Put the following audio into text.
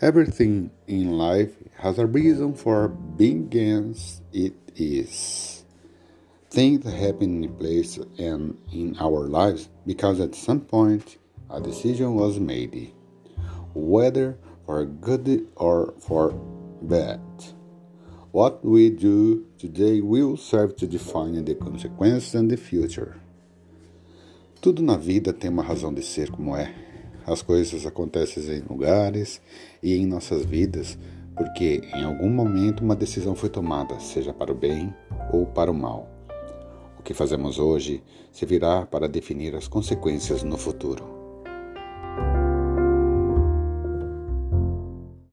Everything in life has a reason for being as it is. Things happen in place and in our lives because at some point a decision was made, whether for good or for bad. What we do today will serve to define the consequences and the future. Tudo na vida tem uma razão de ser como é. As coisas acontecem em lugares e em nossas vidas porque em algum momento uma decisão foi tomada, seja para o bem ou para o mal. O que fazemos hoje servirá para definir as consequências no futuro.